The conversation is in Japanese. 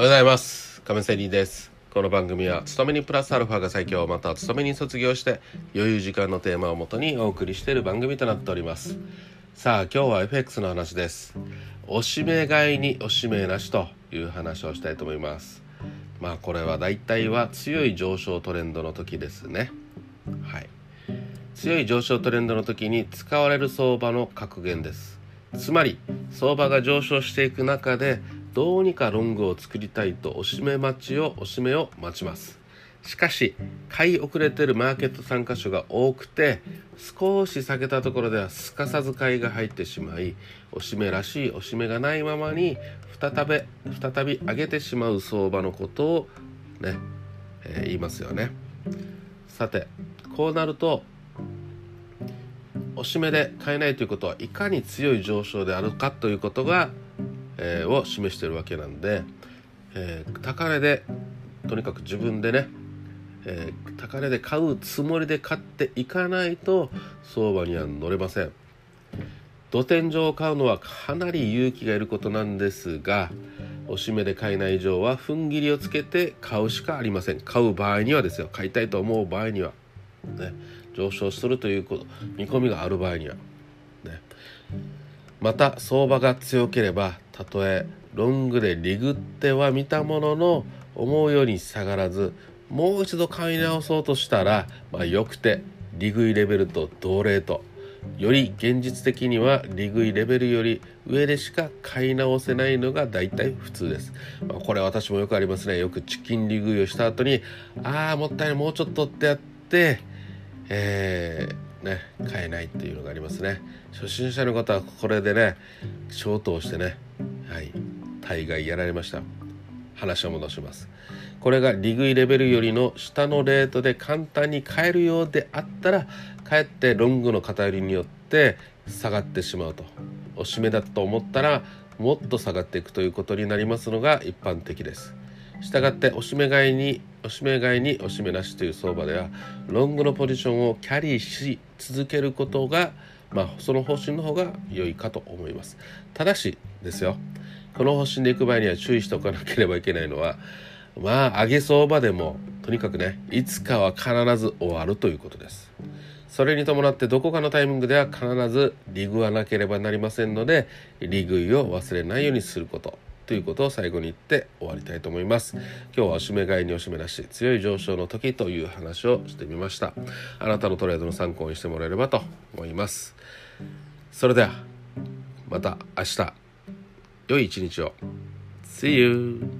おはようございます。亀仙人です。この番組は勤めにプラスアルファが最強また勤めに卒業して余裕時間のテーマをもとにお送りしている番組となっております。さあ今日は FX の話です。おしめ買いにおしめなしという話をしたいと思います。まあこれは大体は強い上昇トレンドの時ですね。はい。強い上昇トレンドの時に使われる相場の格言です。つまり相場が上昇していく中でどうにかロングを作りたいとおしめ待ちをおしめを待ちます。しかし買い遅れてるマーケット参加者が多くて少し下げたところではすかさず買いが入ってしまいおしめらしいおしめがないままに再び再び上げてしまう相場のことをね、えー、言いますよね。さてこうなるとおしめで買えないということはいかに強い上昇であるかということがえー、を示してるわけなんで、えー、高値でとにかく自分でね、えー、高値で買うつもりで買っていかないと相場には乗れません。土天井を買うのはかなり勇気がいることなんですがおしめで買えない以上は踏ん切りをつけて買うしかありません。買う場合にはですよ。買いたいと思う場合には。ね。上昇するということ見込みがある場合には。ね。また相場が強ければたとえロングでリグっては見たものの思うように下がらずもう一度買い直そうとしたら、まあ、よくて利食いレベルと同レートより現実的には利食いレベルより上でしか買い直せないのが大体普通です、まあ、これ私もよくありますね。よくチキン利食いをした後にああもったいないもうちょっとってやってえーね買えないっていうのがありますね。初心者の方はこれでねショートをしてねはい大概やられました。話を戻します。これが利食いレベルよりの下のレートで簡単に買えるようであったらかえってロングの偏りによって下がってしまうと。おしめだと思ったらもっと下がっていくということになりますのが一般的です。したがっておしめ買いにおしめ買いにおしめなしという相場ではロングのポジションをキャリーし続けることがまあその方針の方が良いかと思います。ただしですよこの方針でいく場合には注意しておかなければいけないのはまあ上げ相場でもとにかくねいつかは必ず終わるということです。それに伴ってどこかのタイミングでは必ず利食わなければなりませんので利食いを忘れないようにすること。ということを最後に言って終わりたいと思います。今日はおしめ買いにおしめなし強い上昇の時という話をしてみました。あなたのトレードの参考にしてもらえればと思います。それではまた明日。良い一日を。See you!